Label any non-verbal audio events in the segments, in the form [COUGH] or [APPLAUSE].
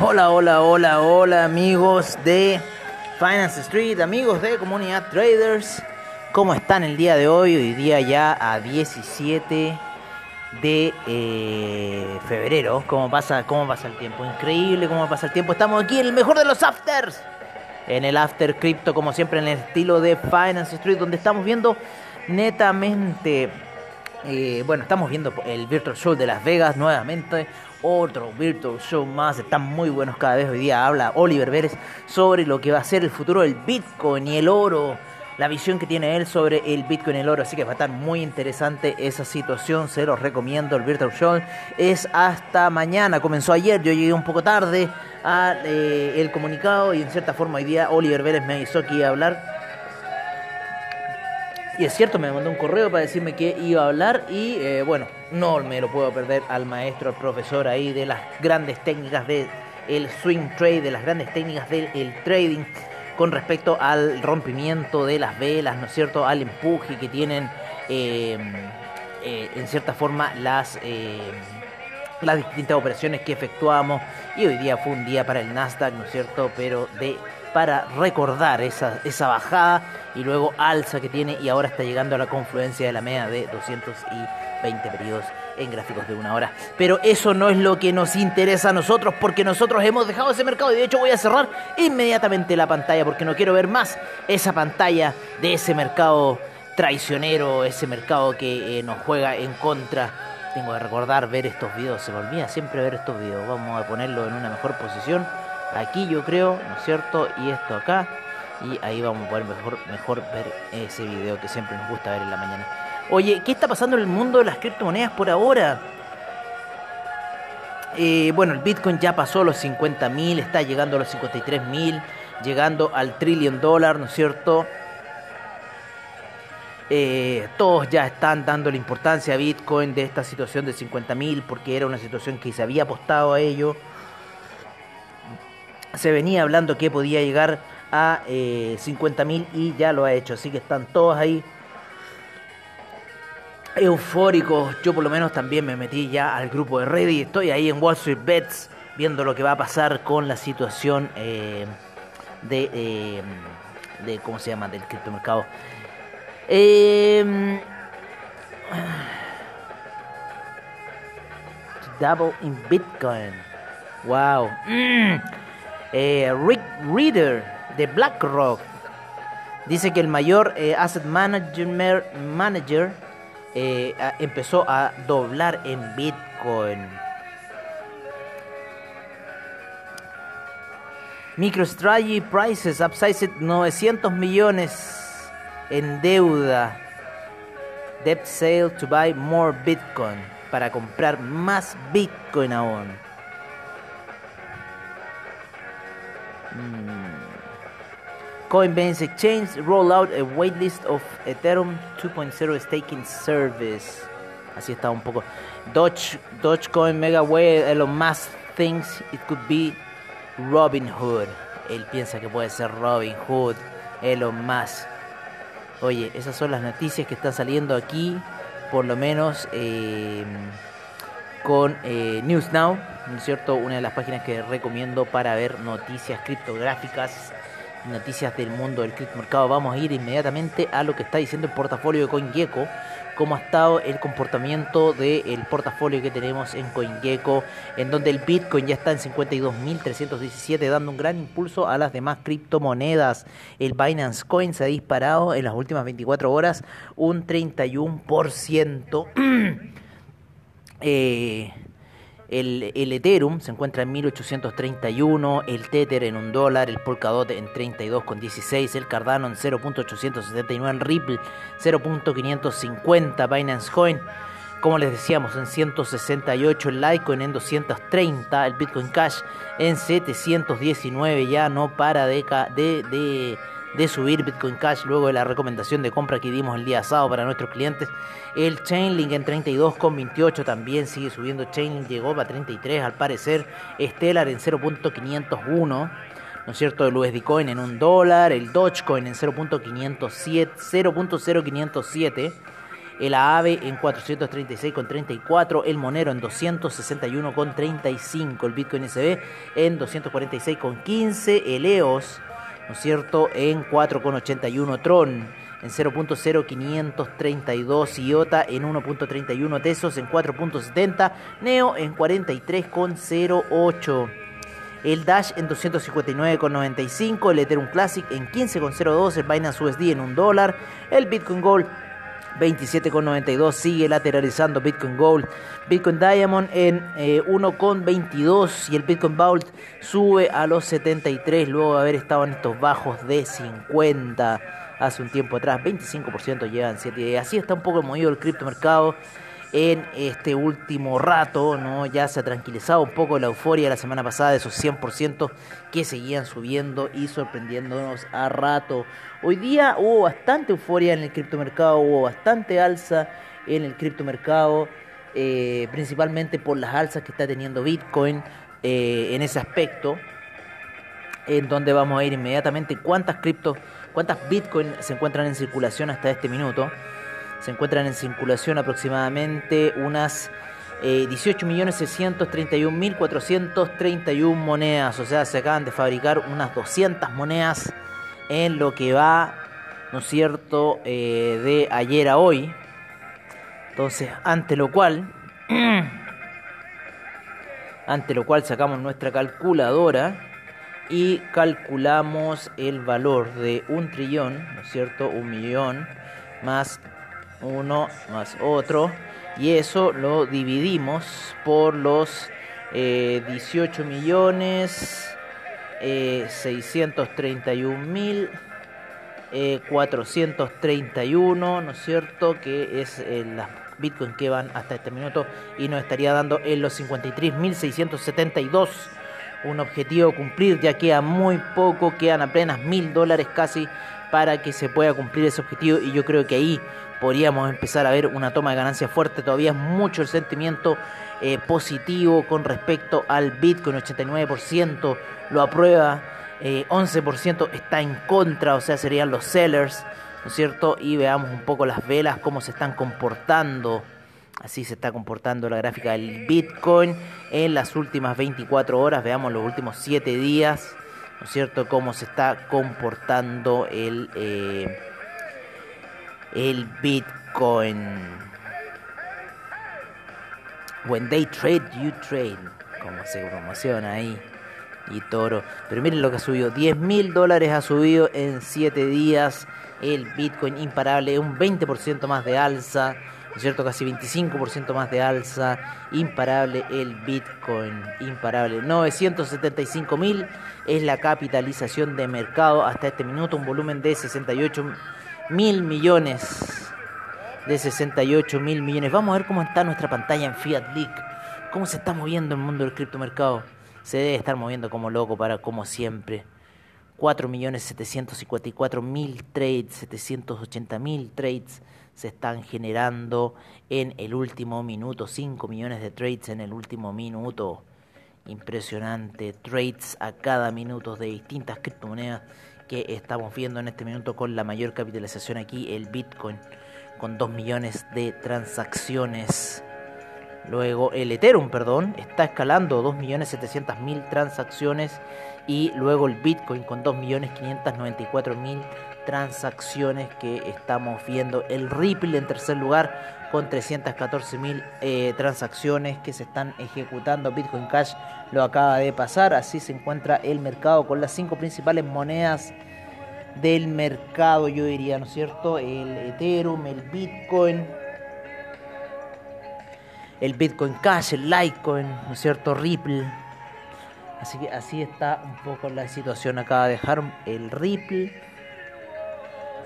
Hola, hola, hola, hola amigos de Finance Street, amigos de Comunidad Traders. ¿Cómo están el día de hoy? Hoy día ya a 17 de eh, febrero. ¿Cómo pasa, ¿Cómo pasa el tiempo? Increíble cómo pasa el tiempo. Estamos aquí en el mejor de los afters. En el After Crypto, como siempre, en el estilo de Finance Street, donde estamos viendo netamente... eh, bueno, estamos viendo el Virtual Show de Las Vegas nuevamente. Otro Virtual Show más. Están muy buenos cada vez. Hoy día habla Oliver Vélez sobre lo que va a ser el futuro del Bitcoin y el oro la visión que tiene él sobre el Bitcoin y el oro. Así que va a estar muy interesante esa situación. Se los recomiendo. El Virtual Show es hasta mañana. Comenzó ayer. Yo llegué un poco tarde al el comunicado y en cierta forma hoy día Oliver Vélez me avisó que iba a hablar. Y es cierto, me mandó un correo para decirme que iba a hablar y eh, bueno, no me lo puedo perder al maestro, al profesor ahí de las grandes técnicas del el swing trade, de las grandes técnicas del el trading con respecto al rompimiento de las velas, ¿no es cierto? Al empuje que tienen eh, eh, en cierta forma las, eh, las distintas operaciones que efectuamos. Y hoy día fue un día para el Nasdaq, ¿no es cierto? Pero de para recordar esa, esa bajada y luego alza que tiene y ahora está llegando a la confluencia de la media de 220 periodos en gráficos de una hora. Pero eso no es lo que nos interesa a nosotros porque nosotros hemos dejado ese mercado y de hecho voy a cerrar inmediatamente la pantalla porque no quiero ver más esa pantalla de ese mercado traicionero, ese mercado que eh, nos juega en contra. Tengo que recordar ver estos videos, se me olvida siempre ver estos videos. Vamos a ponerlo en una mejor posición. Aquí yo creo, ¿no es cierto? Y esto acá. Y ahí vamos a poder mejor, mejor ver ese video que siempre nos gusta ver en la mañana. Oye, ¿qué está pasando en el mundo de las criptomonedas por ahora? Eh, bueno, el Bitcoin ya pasó los 50.000, está llegando a los 53.000, llegando al trillion dólar, ¿no es cierto? Eh, todos ya están dando la importancia a Bitcoin de esta situación de 50.000 porque era una situación que se había apostado a ello. Se venía hablando que podía llegar a eh, 50.000 y ya lo ha hecho, así que están todos ahí eufóricos. Yo por lo menos también me metí ya al grupo de Reddit. Estoy ahí en Wall Street Bets viendo lo que va a pasar con la situación eh, de, eh, de, ¿cómo se llama? Del criptomercado. Eh, [SIGHS] double in Bitcoin. Wow. Mm. Eh, Rick Reader de BlackRock dice que el mayor eh, asset manager, manager eh, empezó a doblar en Bitcoin. MicroStrategy Prices upsized 900 millones en deuda. Debt sale to buy more Bitcoin. Para comprar más Bitcoin aún. Coinbase Exchange roll out a waitlist of Ethereum 2.0 staking service. Así está un poco. Doge, Dogecoin Mega Way, Elon Musk thinks it could be Robin Hood. Él piensa que puede ser Robin Hood, Elon Musk. Oye, esas son las noticias que están saliendo aquí, por lo menos eh, con eh, News Now, ¿no es cierto? Una de las páginas que recomiendo para ver noticias criptográficas, noticias del mundo del criptomercado. Vamos a ir inmediatamente a lo que está diciendo el portafolio de CoinGecko, cómo ha estado el comportamiento del portafolio que tenemos en CoinGecko, en donde el Bitcoin ya está en 52.317, dando un gran impulso a las demás criptomonedas. El Binance Coin se ha disparado en las últimas 24 horas un 31%. [CLEARS THROAT] Eh, el, el Ethereum se encuentra en 1831, el Tether en un dólar, el Polkadot en 32,16, el Cardano en 0.879, el Ripple 0.550, Binance Coin, como les decíamos, en 168, el Litecoin en 230, el Bitcoin Cash en 719, ya no para de, de, de, de subir Bitcoin Cash luego de la recomendación de compra que dimos el día sábado para nuestros clientes. El Chainlink en 32,28 también sigue subiendo. Chainlink llegó a 33 al parecer. Stellar en 0.501. ¿No es cierto? El USD Coin en un dólar. El Dogecoin en 0.507. 0.0507. el AAVE en 436,34, el Monero en 261,35, el Bitcoin SB en 246,15, el EOS, ¿no es cierto?, en 4,81, Tron en 0.0532, IOTA en 1.31, Tesos en 4.70, Neo en 43,08 el Dash en 259,95, el Ethereum Classic en 15,02, el Binance USD en 1 dólar, el Bitcoin Gold 27,92 sigue lateralizando Bitcoin Gold, Bitcoin Diamond en 1,22 eh, y el Bitcoin Vault sube a los 73 luego de haber estado en estos bajos de 50 hace un tiempo atrás, 25% llevan 7 días. Así está un poco movido el criptomercado en este último rato, ¿no? Ya se ha tranquilizado un poco la euforia la semana pasada de esos 100% que seguían subiendo y sorprendiéndonos a rato. Hoy día hubo bastante euforia en el criptomercado, hubo bastante alza en el criptomercado, eh, principalmente por las alzas que está teniendo Bitcoin eh, en ese aspecto, en donde vamos a ir inmediatamente cuántas cripto, cuántas Bitcoin se encuentran en circulación hasta este minuto se encuentran en circulación aproximadamente unas eh, 18.631.431 monedas, o sea, se acaban de fabricar unas 200 monedas en lo que va, ¿no es cierto?, eh, de ayer a hoy. Entonces, ante lo cual, [CLEARS THROAT] ante lo cual sacamos nuestra calculadora y calculamos el valor de un trillón, ¿no es cierto?, un millón más uno más otro y eso lo dividimos por los 18 eh, millones eh, 631 mil 431 eh, ¿no es cierto? que es eh, las bitcoin que van hasta este minuto y nos estaría dando en los 53.672 un objetivo cumplir ya queda muy poco quedan apenas mil dólares casi para que se pueda cumplir ese objetivo y yo creo que ahí podríamos empezar a ver una toma de ganancia fuerte. Todavía es mucho el sentimiento eh, positivo con respecto al Bitcoin, 89% lo aprueba, 11% eh, está en contra, o sea, serían los sellers, ¿no es cierto? Y veamos un poco las velas, cómo se están comportando. Así se está comportando la gráfica del Bitcoin en las últimas 24 horas. Veamos los últimos 7 días, ¿no es cierto? Cómo se está comportando el... Eh, el Bitcoin. When they trade, you trade. Como se promociona ahí. Y toro. Pero miren lo que ha subido. 10 mil dólares ha subido en 7 días. El Bitcoin imparable. Un 20% más de alza. ¿No cierto? Casi 25% más de alza. Imparable el Bitcoin. Imparable. 975 mil es la capitalización de mercado hasta este minuto. Un volumen de 68 mil millones. De 68 mil millones. Vamos a ver cómo está nuestra pantalla en Fiat League. Cómo se está moviendo el mundo del criptomercado. Se debe estar moviendo como loco para como siempre. 4 millones 754 mil trades, 780 mil trades se están generando en el último minuto. 5 millones de trades en el último minuto. Impresionante. Trades a cada minuto de distintas criptomonedas que estamos viendo en este minuto con la mayor capitalización aquí, el Bitcoin, con 2 millones de transacciones. Luego el Ethereum, perdón, está escalando 2.700.000 transacciones y luego el Bitcoin con 2.594.000 transacciones que estamos viendo. El Ripple en tercer lugar con 314.000 eh, transacciones que se están ejecutando. Bitcoin Cash lo acaba de pasar. Así se encuentra el mercado con las cinco principales monedas del mercado, yo diría, ¿no es cierto? El Ethereum, el Bitcoin, el Bitcoin Cash, el Litecoin, ¿no es cierto? Ripple. Así que así está un poco la situación. Acaba de dejar el Ripple.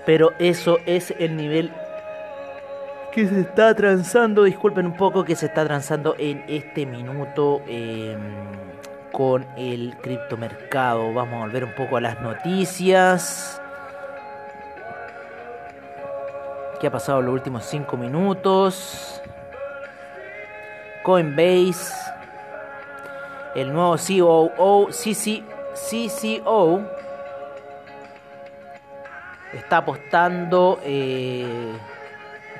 Pero eso es el nivel que se está transando. Disculpen un poco que se está transando en este minuto. Em, con el criptomercado. Vamos a volver un poco a las noticias. ¿Qué ha pasado en los últimos 5 minutos? Coinbase. El nuevo COO, CC, CCO está apostando, eh,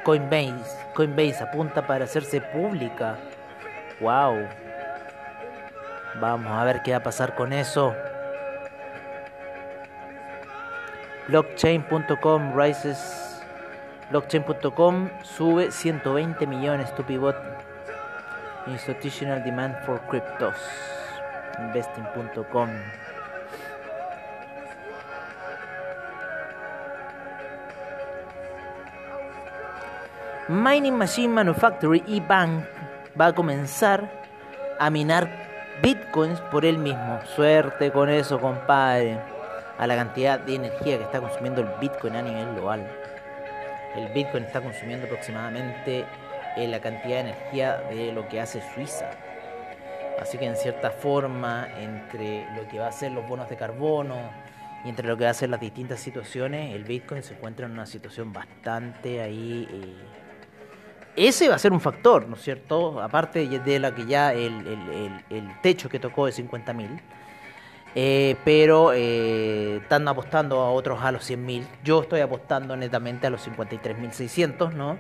Coinbase. Coinbase apunta para hacerse pública. Wow. Vamos a ver qué va a pasar con eso. Blockchain.com rises. Blockchain.com sube 120 millones to pivot. Institutional demand for cryptos. Investing.com. Mining Machine Manufactory y Bank va a comenzar a minar bitcoins por él mismo. Suerte con eso, compadre. A la cantidad de energía que está consumiendo el bitcoin a nivel global. El bitcoin está consumiendo aproximadamente eh, la cantidad de energía de lo que hace Suiza. Así que en cierta forma, entre lo que va a ser los bonos de carbono y entre lo que va a ser las distintas situaciones, el Bitcoin se encuentra en una situación bastante ahí eh, ese va a ser un factor, ¿no es cierto? Aparte de la que ya el, techo que tocó de 50 mil. Eh, pero eh, están apostando a otros a los 100.000. Yo estoy apostando netamente a los 53.600, ¿no?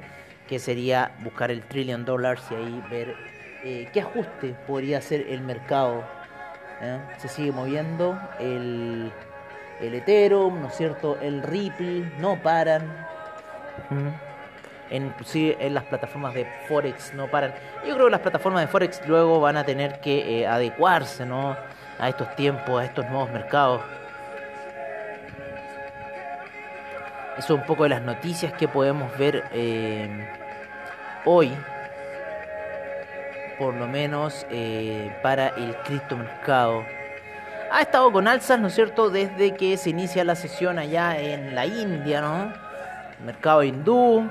Que sería buscar el trillion dollars y ahí ver eh, qué ajuste podría hacer el mercado. Se sigue moviendo el, el Ethereum, ¿no es cierto? El Ripple, no paran en, en las plataformas de Forex no paran. Yo creo que las plataformas de Forex luego van a tener que eh, adecuarse ¿no? a estos tiempos, a estos nuevos mercados. Eso es un poco de las noticias que podemos ver eh, hoy, por lo menos eh, para el criptomercado. Ha estado con alzas, ¿no es cierto?, desde que se inicia la sesión allá en la India, ¿no? Mercado hindú,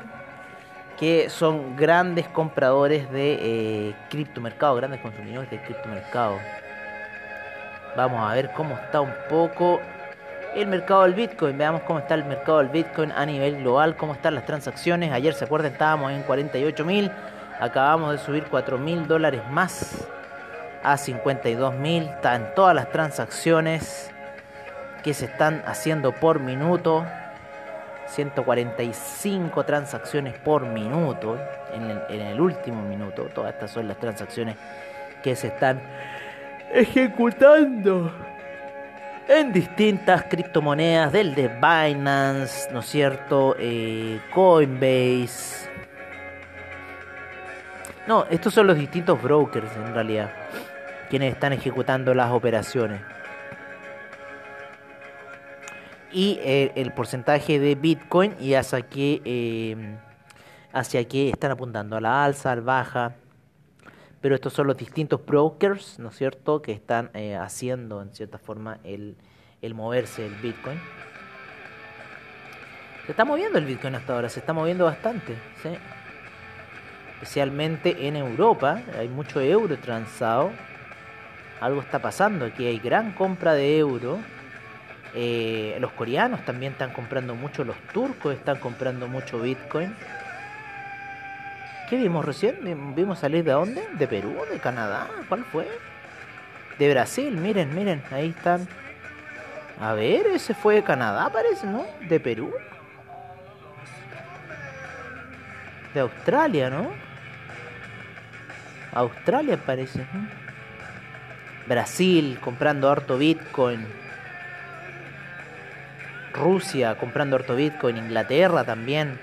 que son grandes compradores de eh, criptomercado, grandes consumidores de criptomercado. Vamos a ver cómo está un poco el mercado del Bitcoin. Veamos cómo está el mercado del Bitcoin a nivel global, cómo están las transacciones. Ayer, se acuerdan, estábamos en 48 mil. Acabamos de subir 4 mil dólares más a 52 mil. Están todas las transacciones que se están haciendo por minuto. 145 transacciones por minuto en el, último minuto. Todas estas son las transacciones que se están ejecutando en distintas criptomonedas del de Binance, ¿no es cierto? Eh, Coinbase. No, estos son los distintos brokers en realidad, quienes están ejecutando las operaciones y eh, el porcentaje de Bitcoin y hacia qué, eh, hacia qué están apuntando, a la alza, al baja. Pero estos son los distintos brokers, ¿no es cierto?, que están eh, haciendo en cierta forma el, el moverse del Bitcoin. Se está moviendo el Bitcoin hasta ahora, se está moviendo bastante, ¿sí? especialmente en Europa, hay mucho euro transado. Algo está pasando aquí, hay gran compra de euro eh, los coreanos también están comprando mucho, los turcos están comprando mucho Bitcoin. ¿Qué vimos recién? ¿Vimos salir de dónde? ¿De Perú? ¿De Canadá? ¿Cuál fue? De Brasil, miren, miren, ahí están. A ver, ese fue de Canadá, parece, ¿no? De Perú. De Australia, ¿no? Australia parece. Brasil comprando harto Bitcoin. Rusia comprando harto Bitcoin, Inglaterra también,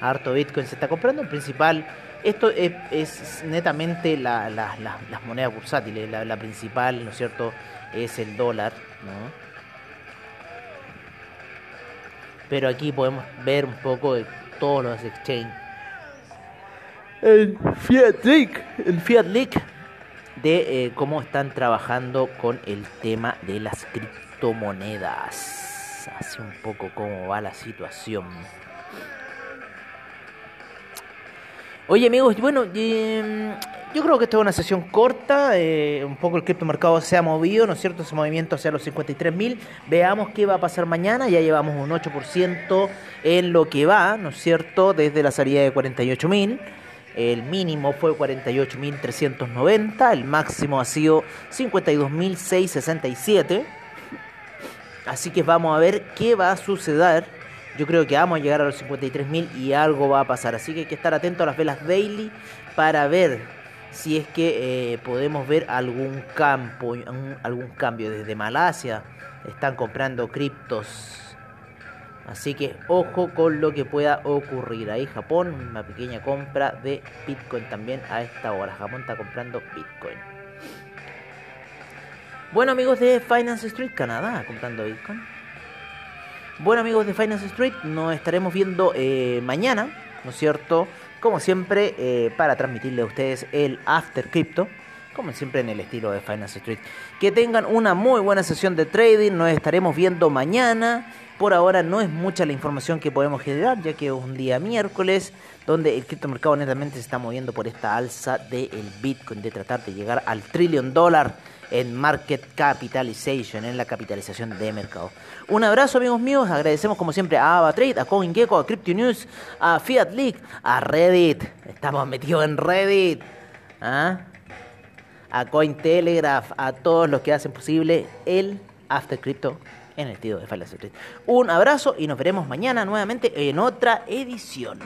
harto Bitcoin se está comprando. El principal, esto es, netamente la, las monedas bursátiles, la, principal, ¿no es cierto?, es el dólar, ¿no? Pero aquí podemos ver un poco de todos los exchanges. El Fiat Leak, el Fiat Leak de eh, cómo están trabajando con el tema de las criptomonedas así un poco cómo va la situación. Oye amigos, bueno, em, yo creo que esta es una sesión corta, eh, un poco el criptomercado se ha movido, ¿no es cierto? Ese movimiento hacia los 53.000, veamos qué va a pasar mañana, ya llevamos un 8% en lo que va, ¿no es cierto? Desde la salida de 48.000. El mínimo fue 48.390, el máximo ha sido 52.667. Así que vamos a ver qué va a suceder Yo creo que vamos a llegar a los 53.000 y algo va a pasar. Así que hay que estar atento a las velas daily para ver si es que eh, podemos ver algún campo, algún cambio desde Malasia. Están comprando criptos. Así que ojo con lo que pueda ocurrir. Ahí Japón, una pequeña compra de Bitcoin también a esta hora. Japón está comprando Bitcoin. Bueno amigos de Finance Street, Canadá, comprando Bitcoin. Bueno amigos de Finance Street, nos estaremos viendo eh, mañana, ¿no es cierto? Como siempre, eh, para transmitirle a ustedes el After Crypto, como siempre en el estilo de Finance Street. Que tengan una muy buena sesión de trading, nos estaremos viendo mañana. Por ahora no es mucha la información que podemos generar, ya que es un día miércoles, donde el criptomercado netamente se está moviendo por esta alza del Bitcoin, de tratar de llegar al trillón dólar en Market Capitalization, en la capitalización de mercado. Un abrazo amigos míos, agradecemos como siempre a AvaTrade, a CoinGecko, a Crypto News, a Fiat League, a Reddit, estamos metidos en Reddit, ¿ah? A Cointelegraph, a todos los que hacen posible el After Crypto en el estilo de File Un abrazo y nos veremos mañana nuevamente en otra edición.